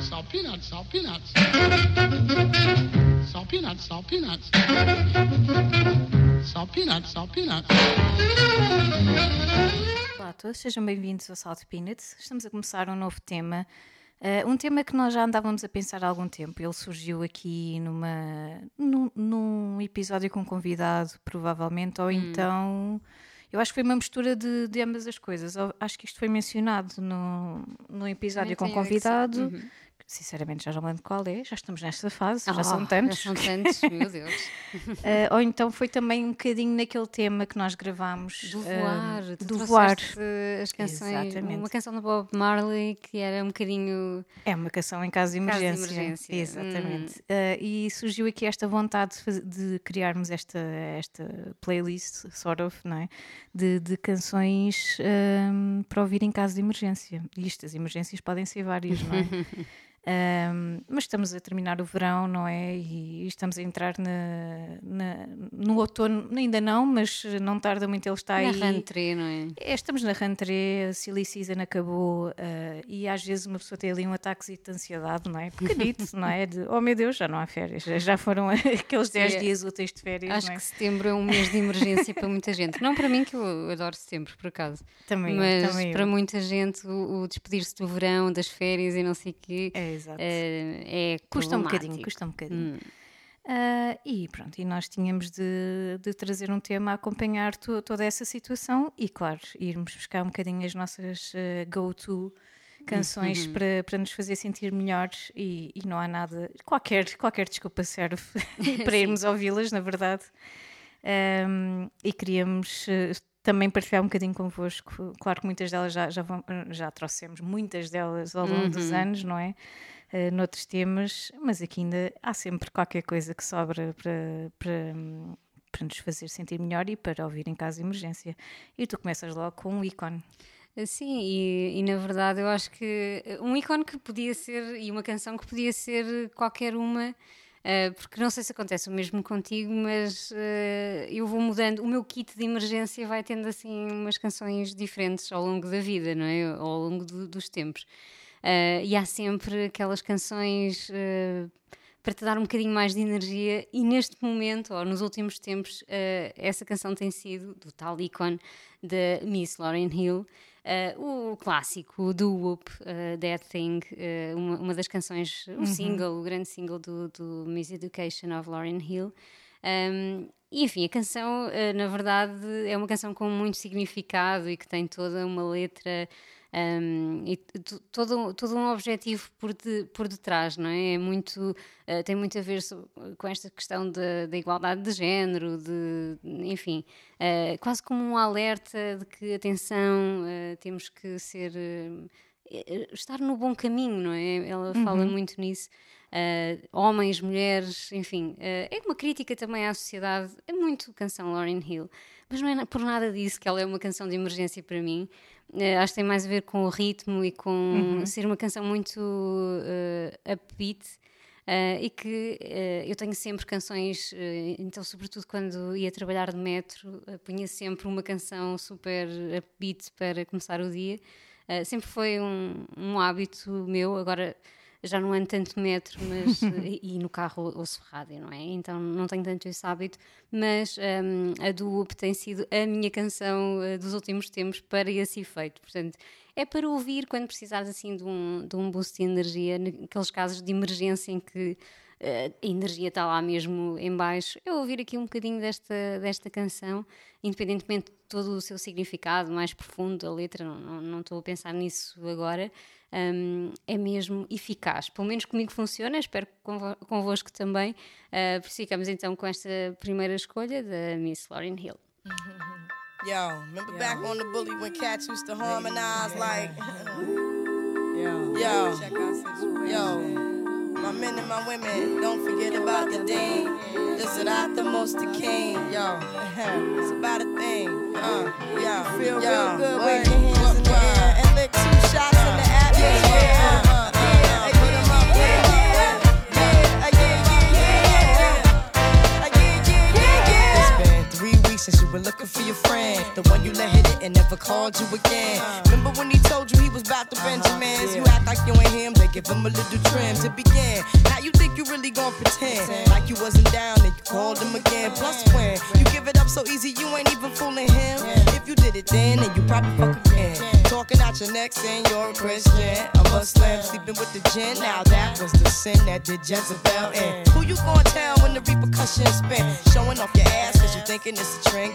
Salt peanuts, salt peanuts. Salt peanuts, salt peanuts. Salt peanuts, salt peanuts. Olá a todos, sejam bem-vindos ao Salt Peanuts. Estamos a começar um novo tema. Uh, um tema que nós já andávamos a pensar há algum tempo. Ele surgiu aqui numa, num, num episódio com um convidado, provavelmente, ou então. Eu acho que foi uma mistura de, de ambas as coisas. Eu acho que isto foi mencionado no, no episódio com convidado. Uhum. Sinceramente, já não lembro qual é. Já estamos nesta fase, já Ah, são tantos. Já são tantos, meu Deus. Uh, ou então foi também um bocadinho naquele tema que nós gravámos. Do uh, voar. do voar. as canções. Exatamente. Uma canção do Bob Marley que era um bocadinho. É uma canção em caso de Caso de emergência. emergência. Hum. Exatamente. Uh, e surgiu aqui esta vontade de, faz- de criarmos esta, esta playlist, sort of, não é? De, de canções um, para ouvir em caso de emergência. E isto, as emergências podem ser várias, não é? Um, mas estamos a terminar o verão, não é? E estamos a entrar na, na- no outono, ainda não, mas não tarda muito ele está Na aí. rentrée, não é? É, estamos na rentrée, a silly season acabou eh, e às vezes uma pessoa tem ali um ataque de ansiedade, não é? Pequenito, não é? De, oh meu Deus, já não há férias, já- foram aqueles 10 é. dias úteis de férias, Acho é? que setembro é um mês de emergência para muita gente. Não para mim, que eu adoro setembro, por acaso. Também, eu, Mas também eu. para muita gente, o, o despedir-se do verão, das férias e não sei o quê, É, exato. eh, é custa um bocadinho, custa um bocadinho. Hum. Ah, e pronto, e nós tínhamos de, de trazer um tema a acompanhar to- toda essa situação e, claro, irmos buscar um bocadinho as nossas ah, go-to canções Uhum. para, para nos fazer sentir melhores e, e não há nada, qualquer, qualquer desculpa serve para irmos ouvi-las, na verdade. Ahm, e queríamos eh, também partilhar um bocadinho convosco. Claro que muitas delas já, já, vão- já trouxemos, muitas delas ao longo dos anos, não é? Uh, noutros temas, mas aqui ainda há sempre qualquer coisa que sobra para, para, para nos fazer sentir melhor e para ouvir em caso de emergência. E tu começas logo com um ícone. Sim, e, e na verdade eu acho que um ícone que podia ser, e uma canção que podia ser qualquer uma, eh, porque não sei se acontece o mesmo contigo, mas eh, eu vou mudando. O meu kit de emergência vai tendo assim umas canções diferentes ao longo da vida, não é? Ao longo do- dos tempos. Eh, e há sempre aquelas canções para te dar um bocadinho mais de energia, e neste momento, ou nos últimos tempos, eh, essa canção tem sido do tal ícone da Miss Lauryn Hill. Eh, o clássico do Whoop, eh, That Thing, eh, uma, uma das canções, o single, o grande single do, do Miss Education of Lauryn Hill. Um, e enfim, a canção, eh, na verdade, é uma canção com muito significado e que tem toda uma letra um, e todo, todo um objetivo por, de- por detrás, não é? É muito, eh, tem muito a ver com esta questão da da igualdade de género, de, enfim, eh, quase como um alerta de que, atenção, eh, temos que ser. estar no bom caminho, não é? Ela fala muito nisso. Uh, homens, mulheres, enfim, uh, é uma crítica também à sociedade. É muito canção Lauryn Hill, mas não é por nada disso que ela é uma canção de emergência para mim. Uh, acho que tem mais a ver com o ritmo e com ser uma canção muito uh, upbeat. Uh, e que eu tenho sempre canções, então, sobretudo quando ia trabalhar de metro, punha sempre uma canção super upbeat para começar o dia. Sempre foi um, um hábito meu, agora já não ando tanto metro, mas e, e no carro ouço rádio, não é? Então não tenho tanto esse hábito, mas um, a do Whoop tem sido a minha canção uh, dos últimos tempos para esse efeito. Portanto, é para ouvir quando precisares assim de um, de um boost de energia, naqueles casos de emergência em que uh, a energia está lá mesmo em baixo, é ouvir aqui um bocadinho desta, desta canção, independentemente de todo o seu significado mais profundo da letra, não, não, não estou a pensar nisso agora, um, é mesmo eficaz. Pelo menos comigo funciona, espero que convo- convosco também. Uh, ficamos então com esta primeira escolha da Miss Lauryn Hill. Yo, remember back on the bully when cats used to harmonize like, Yo, Yo. yo, my men and my women, don't forget about the dean. This is not the most the king, yo. it's about a thing, uh, yo. Feel yo. real good, wave your were looking for your friend. The one you let hit it and never called you again. Remember when he told you he was about the uh-huh. Benjamins? You to like you ain't him, they give him a little trim to begin. Now you think you really gon' pretend like you wasn't down and you called him again. Plus when you give it up so easy, you ain't even fooling him. If you did it then, then you probably fuck again. Talking out your neck saying you're a Christian, a Muslim, sleeping with the gin. Now that was the sin that did Jezebel in. Who you gonna tell when the repercussions spin? Showing off your ass cause you thinking it's a trend,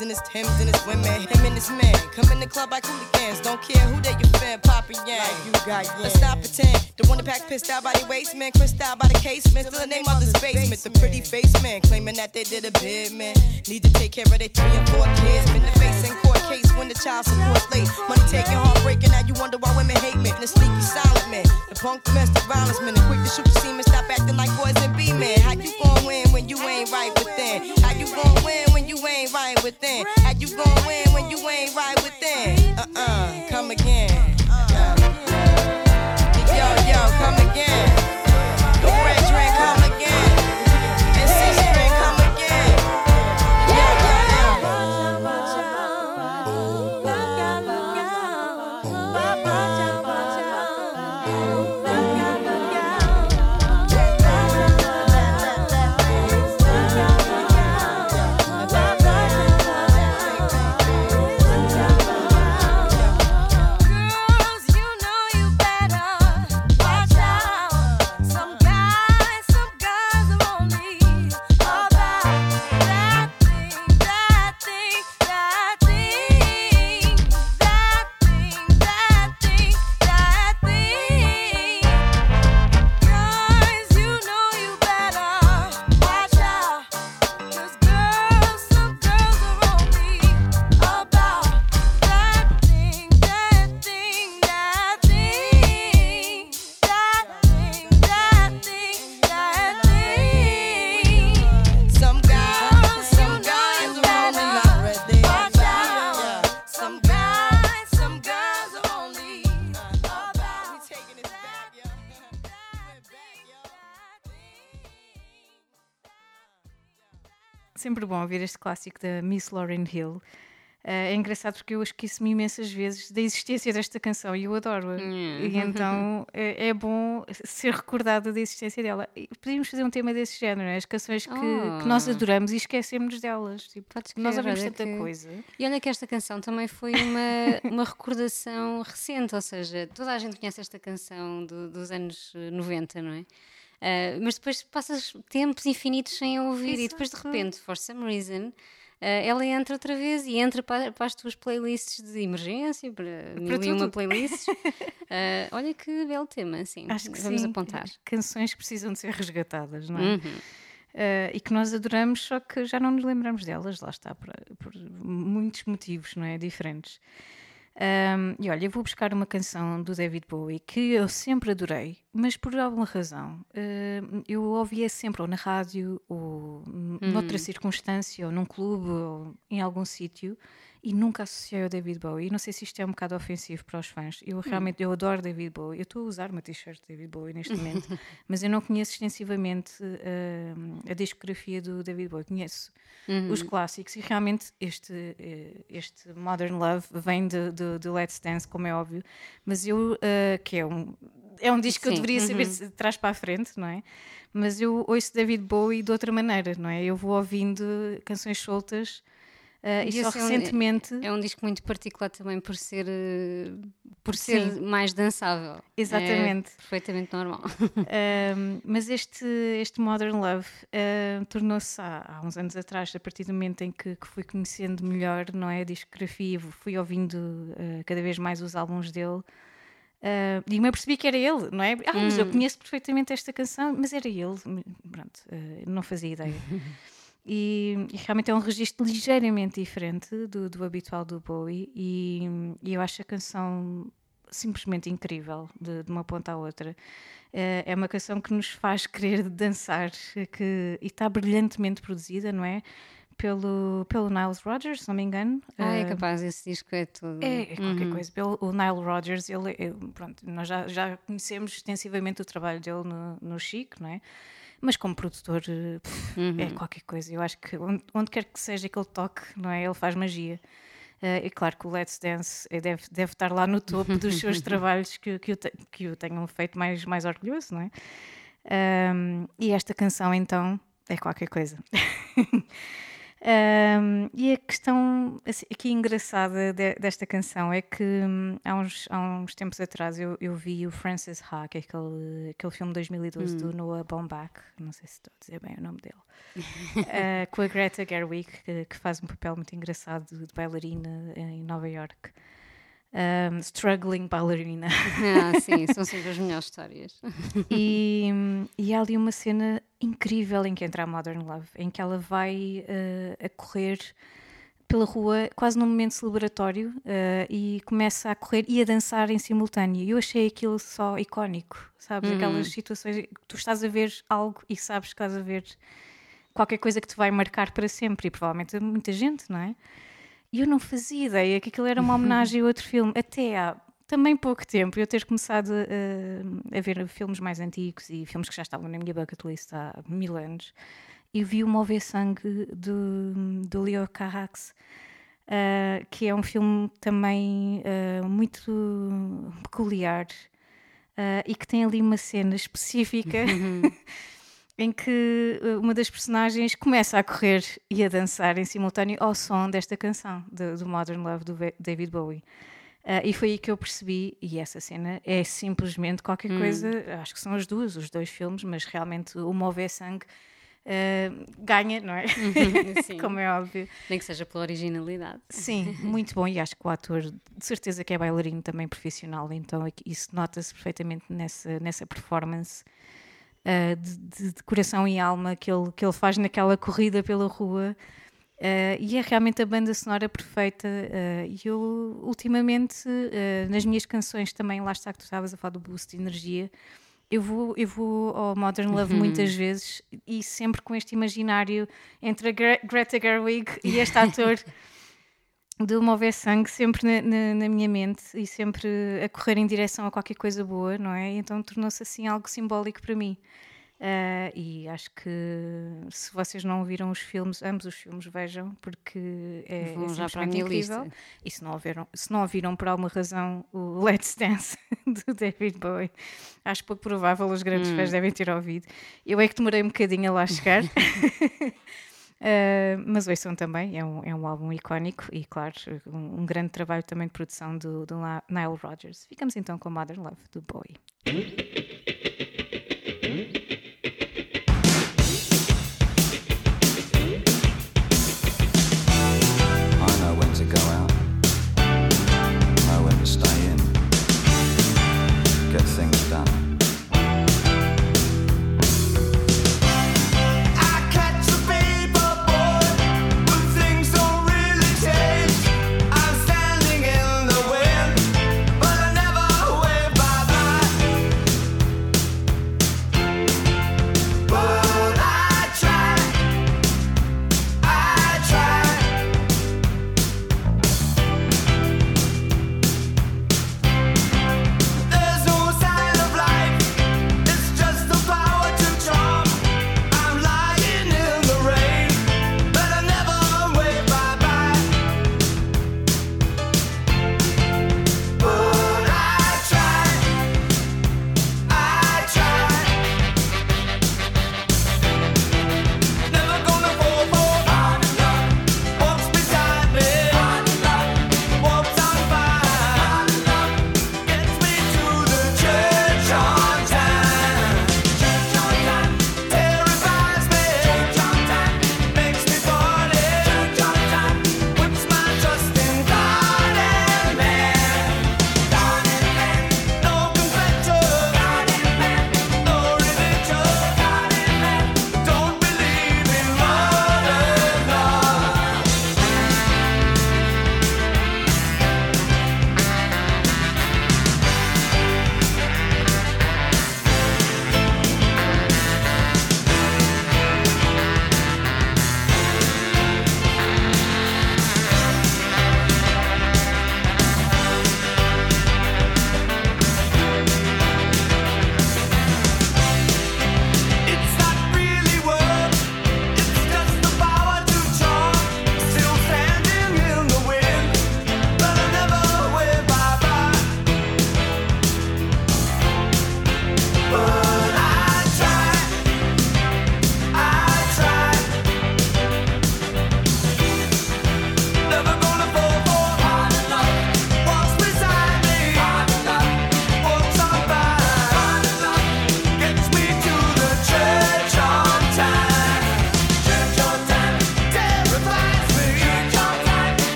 And his Timbs and his women. Him and his man come in the club like hooligans. Don't care who they your fan, Papa Yang. you got Let's not pretend. The one that pack pissed out by the waist man, crissed out by the casement. Still the name of this basement. The pretty face man claiming that they did a bid man. Need to take care of their three and four kids. Been the face in court case when the child support late. Money taking, heartbreaking. Now you wonder why women hate men. The sneaky silent man, the punk domestic violence man, the quick to shoot the semen. Stop acting like boys and be men. How you gon' win when you ain't right within? How you gon' win when you ain't right within? How you gon' win when you ain't right within? Uh uh, come again. Sempre bom ouvir este clássico da Miss Lauryn Hill. Eh, é engraçado porque eu esqueço-me imensas vezes da existência desta canção e eu adoro-a. E então é, é bom ser recordada da existência dela. E podíamos fazer um tema desse género, é? as canções que, que nós Oh. adoramos e esquecemos delas. Tipo, Podes nós crer, ouvimos tanta que- coisa. E olha que esta canção também foi uma, uma recordação recente, ou seja, toda a gente conhece esta canção do- dos anos eh, 90, não é? Ah, mas depois passas tempos infinitos sem a ouvir e depois de repente, for some reason, ah, ela entra outra vez e entra para, para as tuas playlists de emergência, para, mil e uma playlists. Ah, olha que belo tema, sim. Acho que Vamos sim. apontar. Canções que precisam de ser resgatadas, não é? Uhum. Eh, e que nós adoramos, só que já não nos lembramos delas, lá está, por, por muitos motivos, não é? Diferentes. Ahm, e olha, eu vou buscar uma canção do David Bowie que eu sempre adorei, mas por alguma razão ahm, eu ouvia sempre ou na rádio ou n- noutra circunstância ou num clube ou em algum sítio e nunca associei ao David Bowie. E não sei se isto é um bocado ofensivo para os fãs. Eu realmente eu adoro David Bowie. Eu estou a usar uma t-shirt de David Bowie neste momento, mas eu não conheço extensivamente ahm, a discografia do David Bowie. Conheço os clássicos e realmente este, eh, este Modern Love vem de, de, de Let's Dance, como é óbvio, mas eu, ah, que é um, é um disco que eu Sim, deveria saber se- de trás para a frente, não é? Mas eu ouço David Bowie de outra maneira, não é? Eu vou ouvindo canções soltas Uh, e só esse é um- recentemente. É um disco muito particular também por ser, eh, por ser mais dançável. Exatamente. É perfeitamente normal. Um, mas este, este Modern Love uh, tornou-se há, há uns anos atrás, a partir do momento em que, que fui conhecendo melhor não é, a discografia, fui ouvindo uh, cada vez mais os álbuns dele. Uh, e me apercebi que era ele, não é? Ah, mas eu conheço perfeitamente esta canção, mas era ele. Pronto, uh, não fazia ideia. E, e realmente é um registro ligeiramente diferente do, do habitual do Bowie, e, e eu acho a canção simplesmente incrível, de, de uma ponta à outra. Eh, é uma canção que nos faz querer dançar que, e está brilhantemente produzida, não é? Pelo, pelo Niles Rodgers, se não me engano. Ah, é Eh, capaz, esse disco é tudo. é, é qualquer coisa. Pelo, o Nile Rodgers, ele, é- pronto, nós já, já conhecemos extensivamente o trabalho dele no, no Chic, não é? Mas como produtor pff, é qualquer coisa. Eu acho que onde, onde quer que seja que ele toque, não é? Ele faz magia. Eh, e claro que o Let's Dance eh, deve, deve estar lá no topo dos seus trabalhos que, que, o, te- que o tenham feito mais, mais orgulhoso, não é? Ahm, e esta canção, então, é qualquer coisa. Um, e a questão assim, aqui engraçada de- desta canção é que hum, há, uns, há uns tempos atrás eu, eu vi o Francis Ha, que é aquele, aquele filme de 2012 do Noah Baumbach, não sei se estou a dizer bem o nome dele, uh, com a Greta Gerwig, que, que faz um papel muito engraçado de, de bailarina em Nova York. Um, struggling bailarina. Ah, sim, são sempre as melhores histórias. e, e há ali uma cena incrível em que entra a Modern Love, em que ela vai eh, a correr pela rua, quase num momento celebratório, eh, e começa a correr e a dançar em simultâneo. E eu achei aquilo só icónico, sabes? Aquelas situações que tu estás a ver algo e sabes que estás a ver qualquer coisa que te vai marcar para sempre, e provavelmente muita gente, não é? E eu não fazia ideia que aquilo era uma homenagem a outro filme, até há também pouco tempo eu ter começado a, a ver filmes mais antigos e filmes que já estavam na minha bucket list há mil anos. E vi o Mover Sangue do, do Leo Carax, ah, que é um filme também ah, muito peculiar ah, e que tem ali uma cena específica em que uh, uma das personagens começa a correr e a dançar em simultâneo ao som desta canção, do, do Modern Love do David Bowie. Uh, e foi aí que eu percebi, e essa cena é simplesmente qualquer coisa, acho que são as duas, os dois filmes, mas realmente o Mover Sangue uh, ganha, não é? Sim. Como é óbvio. Nem que seja pela originalidade. Sim, muito bom. E acho que o ator, de certeza que é bailarino também profissional, então é isso nota-se perfeitamente nessa, nessa performance ah, de, de- coração e alma que ele, que ele faz naquela corrida pela rua. Ah, e é realmente a banda sonora perfeita. ah, E eu, ultimamente, nas minhas canções também, lá está que tu estavas a falar do boost de energia. Eu vou, eu vou ao Modern Love muitas vezes e sempre com este imaginário entre a Gre- Greta Gerwig e este ator de mover sangue sempre na, na- na minha mente e sempre a correr em direção a qualquer coisa boa, não é? Então tornou-se assim algo simbólico para mim. Ah, e acho que se vocês não viram os filmes, ambos os filmes vejam, porque é, Vão é já para a simplesmente minha incrível. lista. E se não, ouviram, se não ouviram por alguma razão o Let's Dance do David Bowie, acho pouco provável, os grandes fãs devem ter ouvido. Eu é que demorei um bocadinho a lá chegar. Uh, mas ouçam também, é um, é um álbum icónico e, claro, um, um grande trabalho também de produção do, do Nile Rodgers. Ficamos então com Modern Love, do Bowie.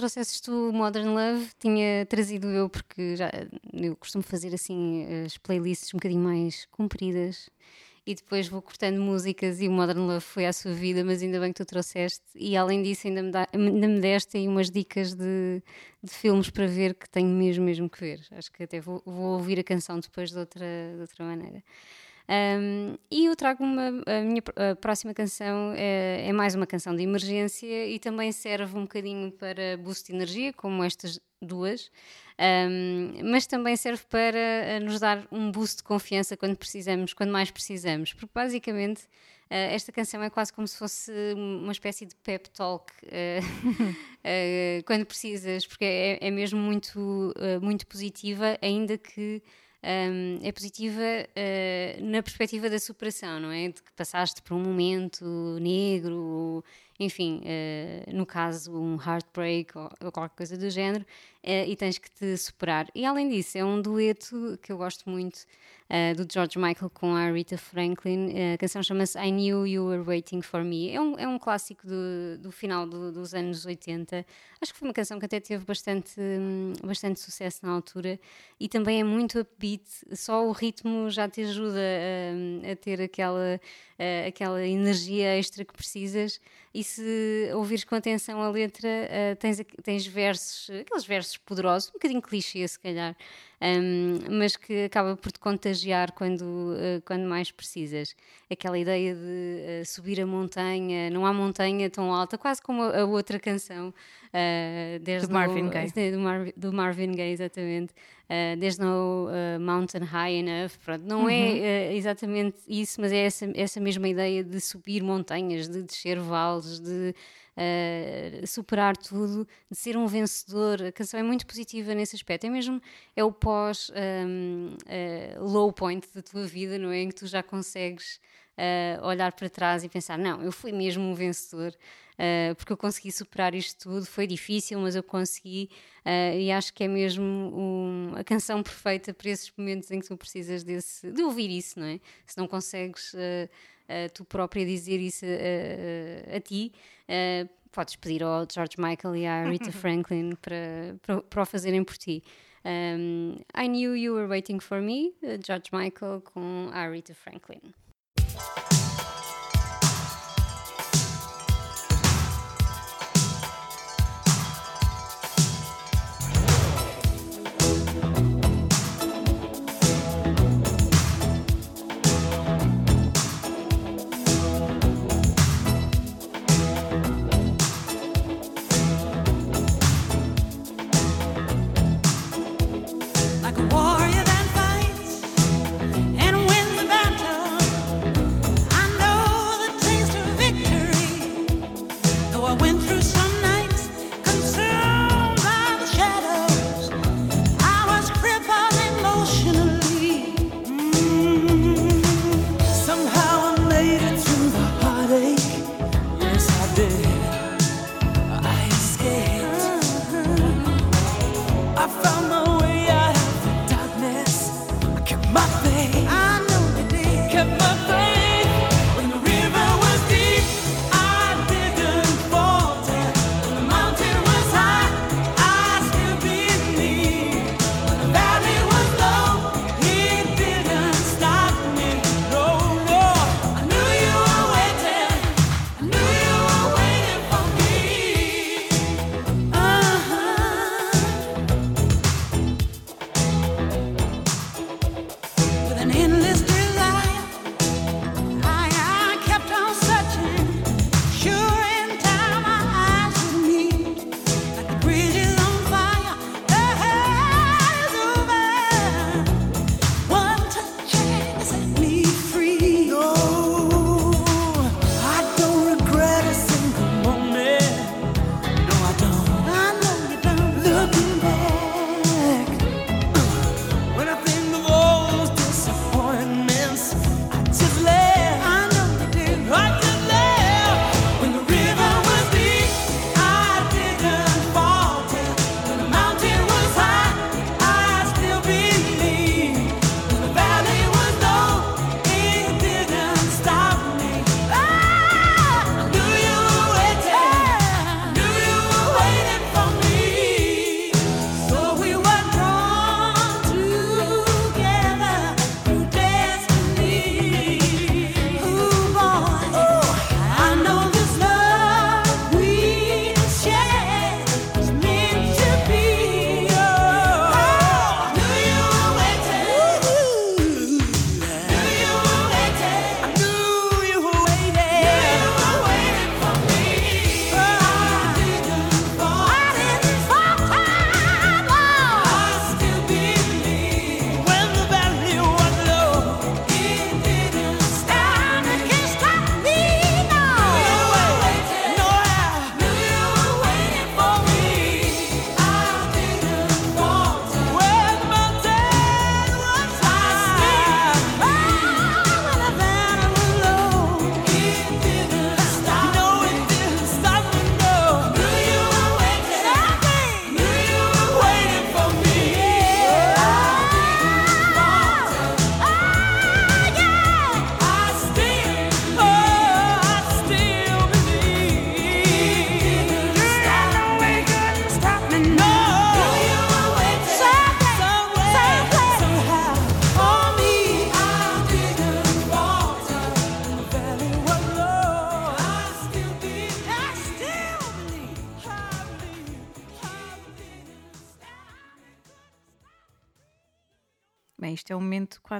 Trouxesses tu Modern Love, tinha trazido eu, porque já, eu costumo fazer assim as playlists um bocadinho mais compridas e depois vou cortando músicas e o Modern Love foi à sua vida, mas ainda bem que tu trouxeste. E além disso, ainda me, dá, ainda me deste aí umas dicas de, de filmes para ver que tenho mesmo, mesmo que ver. Acho que até vou, vou ouvir a canção depois de outra, de outra maneira. Um, e eu trago uma, a minha a próxima canção é, é mais uma canção de emergência e também serve um bocadinho para boost de energia, como estas duas, um, mas também serve para eh, nos dar um boost de confiança quando precisamos, quando mais precisamos, porque basicamente eh, esta canção é quase como se fosse uma espécie de pep talk quando precisas, porque é, é mesmo muito, muito positiva, ainda que um, é positiva uh, na perspectiva da superação, não é? De que passaste por um momento negro, enfim, uh, no caso, um heartbreak ou, ou qualquer coisa do género, uh, e tens que te superar. E além disso, é um dueto que eu gosto muito uh, do George Michael com a Rita Franklin. A canção chama-se I Knew You Were Waiting for Me. É um, é um clássico do, do final do- dos anos 80. Acho que foi uma canção que até teve bastante, hum, bastante sucesso na altura e também é muito upbeat. Só o ritmo já te ajuda hum, a ter aquela, uh, aquela energia extra que precisas. E se ouvires com atenção a letra, uh, tens, tens versos, aqueles versos poderosos, um bocadinho clichê se calhar, um, mas que acaba por te contagiar quando, uh, quando mais precisas. Aquela ideia de uh, subir a montanha, não há montanha tão alta, quase como a, a outra canção uh, Do Marvin no- Gaye. do, Mar- do Marvin Gaye, exatamente. Desde no Mountain High Enough, pronto, não é uh, exatamente isso, mas é essa, essa mesma ideia de subir montanhas, de descer vales, de uh, superar tudo, de ser um vencedor. A canção é muito positiva nesse aspecto, é mesmo é o pós um, uh, low point da tua vida, não é? Em que tu já consegues uh, olhar para trás e pensar: não, eu fui mesmo um vencedor. Porque eu consegui superar isto tudo, foi difícil, mas eu consegui, e acho que é mesmo um- a canção perfeita para esses momentos em que tu precisas desse, de ouvir isso, não é? Se não consegues uh, tu própria dizer isso uh, uh, a ti, uh, podes pedir ao George Michael e à Rita Franklin para, para, para o fazerem por ti. Um, I Knew You Were Waiting for Me, George Michael com a Rita Franklin.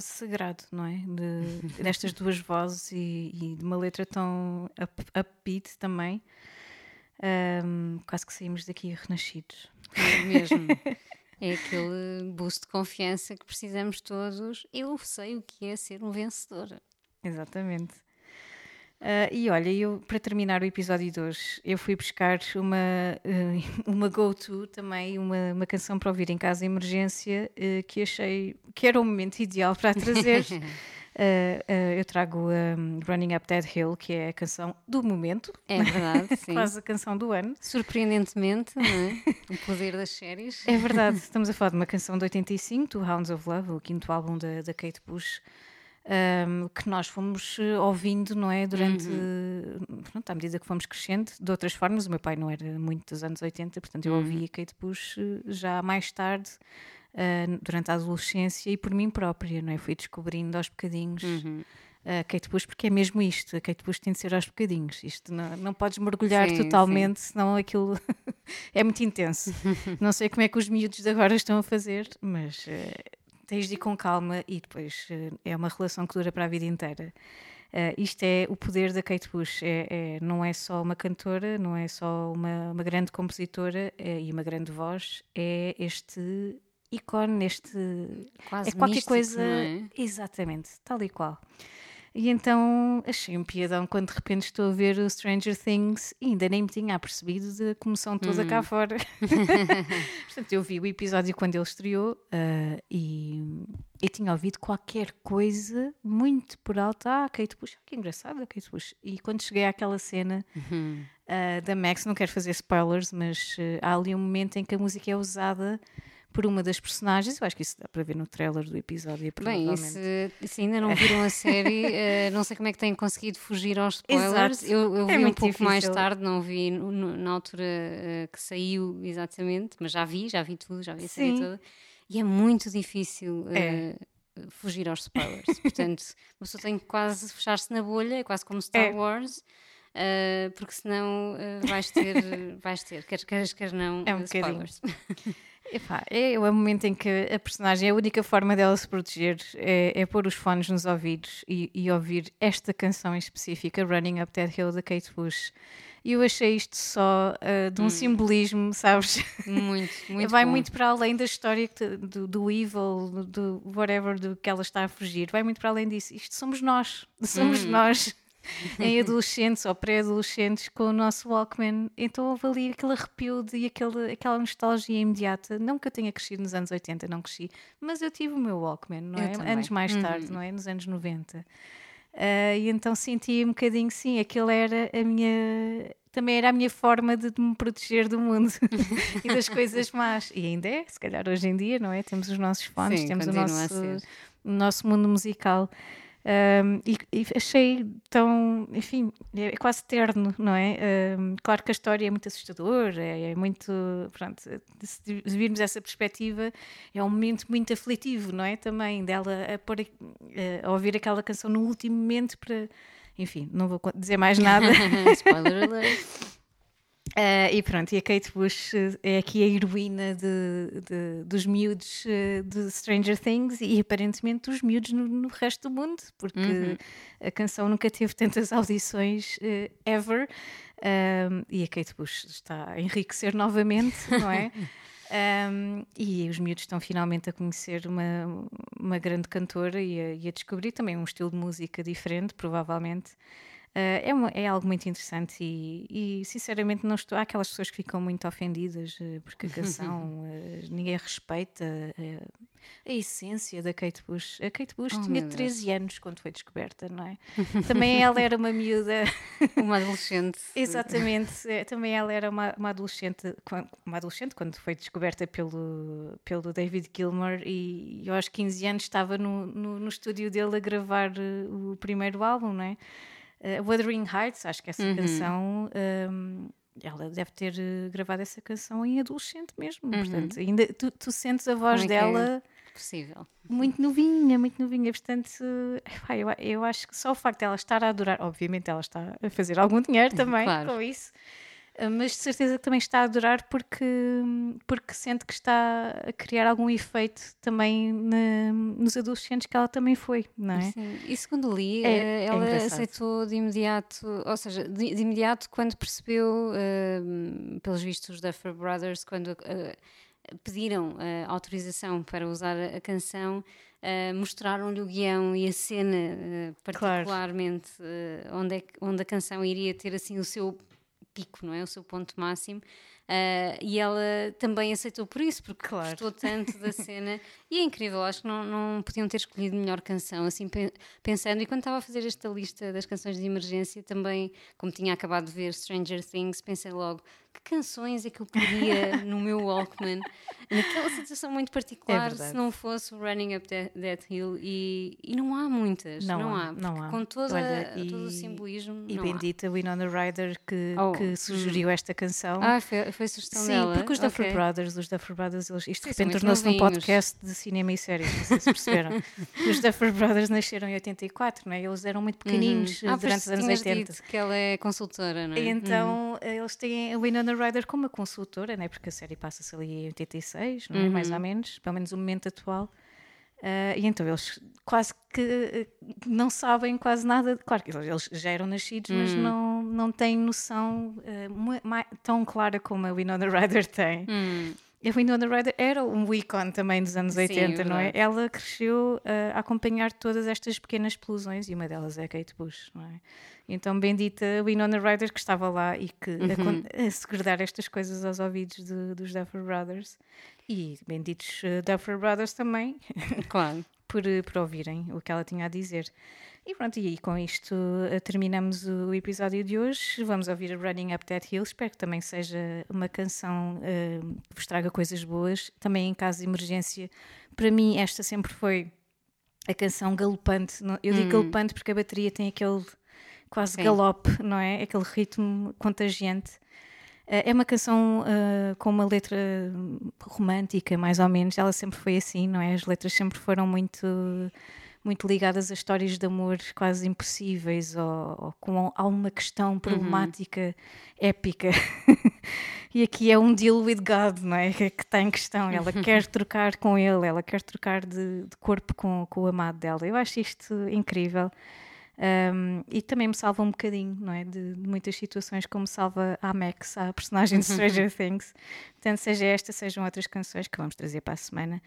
Quase sagrado, não é? De, destas duas vozes e, e de uma letra tão up, upbeat também. Ahm, quase que saímos daqui renascidos. É mesmo. É aquele boost de confiança que precisamos todos. Eu sei o que é ser um vencedor. Exatamente. Ah, e olha, eu para terminar o episódio de hoje, eu fui buscar uma, eh, uma go-to também, uma, uma canção para ouvir em casa de emergência eh, que achei que era o momento ideal para a trazer. Eu trago um, Running Up That Hill, que é a canção do momento, É verdade, sim. quase a canção do ano. Surpreendentemente, não é? o poder das séries. É verdade, estamos a falar de uma canção de 85, do Hounds of Love, o quinto álbum da, da Kate Bush, um, que nós fomos eh, ouvindo, não é? Durante, pronto, à medida que fomos crescendo, de outras formas. O meu pai não era muito dos anos 80, portanto eu ouvi a Kate Bush eh, já mais tarde, eh, durante a adolescência e por mim própria, não é? Fui descobrindo aos bocadinhos. A Kate Bush, porque é mesmo isto, a Kate Bush tem de ser aos bocadinhos. Isto não, não podes mergulhar Sim, totalmente, senão aquilo é muito intenso. não sei como é que os miúdos de agora estão a fazer, mas eh, tens de ir com calma e depois eh, é uma relação que dura para a vida inteira. Eh, isto é o poder da Kate Bush. É, é- não é só uma cantora, não é só uma, uma grande compositora eh, e uma grande voz, é este ícone, este. Quase é qualquer místico, coisa. é? Exatamente, tal e qual. E então achei um piadão quando de repente estou a ver o Stranger Things e ainda nem me tinha apercebido da comoção toda Hum. cá fora. Portanto, eu vi o episódio quando ele estreou ah, e, e tinha ouvido qualquer coisa muito por alto. Ah, Kate Bush, que engraçado, Kate Bush. E quando cheguei àquela cena Uhum. ah, da Max, não quero fazer spoilers, mas ah, há ali um momento em que a música é usada por uma das personagens. Eu acho que isso dá para ver no trailer do episódio. Bem, se, se ainda não viram a série, eh, não sei como é que têm conseguido fugir aos spoilers. Exato. Eu, eu É vi um pouco mais difícil. tarde, não vi no- no- na altura eh, que saiu exatamente, mas já vi, já vi tudo, já vi a série Sim. toda. E é muito difícil É. eh, fugir aos spoilers. Portanto, uma pessoa tem que quase fechar-se na bolha, é quase como Star É. Wars. eh, porque senão eh, vais ter, vais ter, quer queres, quer não, É um eh, bocadinho. Epá, é o momento em que a personagem, a única forma dela se proteger é, é pôr os fones nos ouvidos e, e ouvir esta canção em específica, Running Up That Hill, da Kate Bush. E eu achei isto só ah, de um simbolismo, sabes? Muito, muito Vai bom. muito para além da história te- do, do evil, do, do whatever do que ela está a fugir. Vai muito para além disso. Isto somos nós. Somos nós. Em adolescentes ou pré-adolescentes com o nosso Walkman, então houve ali aquele arrepio de, aquele, aquela nostalgia imediata. Não que eu tenha crescido nos anos 80, não cresci, mas eu tive o meu Walkman, não Eu é? também. Anos mais tarde, não é? Nos anos 90. Ah, e então senti um bocadinho, sim, aquilo era a minha. Também era a minha forma de, me proteger do mundo e das coisas más. E ainda é, se calhar hoje em dia, não é? Temos os nossos fones, Sim, temos o nosso, o nosso mundo musical. Um, e, e achei tão, enfim, é quase terno, não é? Um, claro que a história é muito assustadora, é, é muito, pronto, se virmos essa perspectiva, é um momento muito aflitivo, não é? Também dela a, pôr, a, a ouvir aquela canção no último momento para, enfim, não vou dizer mais nada. Spoiler alert. Uh, e pronto, e a Kate Bush uh, é aqui a heroína de, de- dos miúdos uh, de Stranger Things e aparentemente dos miúdos no, no resto do mundo, porque a canção nunca teve tantas audições uh, ever. Um, e a Kate Bush está a enriquecer novamente, não é? Um, e os miúdos estão finalmente a conhecer uma, uma grande cantora e a, e a descobrir também um estilo de música diferente, provavelmente. Uh, é, uma- é algo muito interessante e, e, sinceramente não estou. Há aquelas pessoas que ficam muito ofendidas uh, porque a canção uh, ninguém respeita a essência da Kate Bush. A Kate Bush Oh, tinha meu Deus. 13 anos quando foi descoberta, não é? Também ela era uma miúda. Uma adolescente. Exatamente, eh, também ela era uma, uma adolescente, uma adolescente quando foi descoberta pelo, pelo David Gilmour e eu aos 15 anos estava no, no, no estúdio dele a gravar eh, o primeiro álbum, não é? Eh, Wuthering Heights, acho que essa canção, ehm, ela deve ter eh, gravado essa canção em adolescente mesmo, portanto, ainda tu, tu sentes a voz Como é é? dela Possível. muito novinha, muito novinha, portanto, eu, eu acho que só o facto de ela estar a adorar, obviamente ela está a fazer algum dinheiro também Claro. com isso, Uh, Mas de certeza que também está a adorar porque, porque sente que está a criar algum efeito também na- nos adolescentes que ela também foi, não é? Sim. E segundo li, É- eh, é ela engraçado. aceitou de imediato, ou seja, de, de imediato quando percebeu, eh, pelos vistos os Duffer Brothers, quando eh, pediram eh, autorização para usar a, canção, eh, mostraram-lhe o guião e a cena, Claro. particularmente eh, onde, é que- onde a canção iria ter assim o seu pico, não é? O seu ponto máximo. Eh, e ela também aceitou por isso, porque Claro. gostou tanto da cena. E é incrível, acho que não, não podiam ter escolhido melhor canção, assim pe- pensando. E quando estava a fazer esta lista das canções de emergência, também, como tinha acabado de ver Stranger Things, pensei logo que canções é que eu podia no meu Walkman, naquela situação muito particular, verdade. se não fosse o Running Up That, That Hill. E, e não há muitas, Não não, há, há, não há. com toda, Olha, todo o e- simbolismo. E não há. bendita Winona Ryder que, Oh, que sugeriu esta canção. Ah, foi, foi sugestão Sim, dela. porque os Duffer Ok. Brothers, os Duffer Brothers, eles, isto de Sim, repente tornou-se num podcast de cinema e séries, não sei se perceberam. os Duffer Brothers nasceram em 84, não é? Eles eram muito pequeninos Uhum. eh, Ah, durante pois os anos tinhas 80. dito que ela é consultora, não é? E então eh, eles têm a Winona Ryder como uma consultora, né? porque a série passa-se ali em 86, não é? Uhum. mais ou menos, pelo menos o momento atual. Ah, e então eles quase que eh, não sabem quase nada. Claro que eles- já eram nascidos, mas Uhum. não, não têm noção ma- tão clara como a Winona Ryder tem. Hum, A Winona Ryder era um ícone também dos anos Sim, 80, não é? Ela cresceu ah, a acompanhar todas estas pequenas explosões e uma delas é a Kate Bush, não é? Então, bendita Winona Ryder que estava lá e que a, Uhum. con- a segredar estas coisas aos ouvidos de- dos Duffer Brothers. E benditos eh, Duffer Brothers também claro. por, eh, por ouvirem o que ela tinha a dizer. E pronto, e com isto eh, terminamos o episódio de hoje. Vamos ouvir a Running Up That Hill. Espero que também seja uma canção eh, que vos traga coisas boas. Também em caso de emergência, para mim, esta sempre foi a canção galopante. Eu digo galopante porque a bateria tem aquele quase Sim. galope, não é? Aquele ritmo contagiante. Eh, É uma canção eh, com uma letra romântica, mais ou menos. Ela sempre foi assim, não é? As letras sempre foram muito, muito ligadas a histórias de amor quase impossíveis ou, ou com alguma questão problemática épica. e aqui é um deal with God, não é? Que está em questão. Ela quer trocar com ele, ela quer trocar de, de corpo com, com o amado dela. Eu acho isto incrível. Um, e também me salva um bocadinho, não é? De, de muitas situações, como salva a Max, a personagem de Stranger Things. Portanto, seja esta, sejam outras canções que vamos trazer para a semana.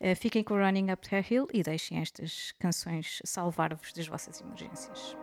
Uh, fiquem com o Running Up the Hill e deixem estas canções salvar-vos das vossas emergências.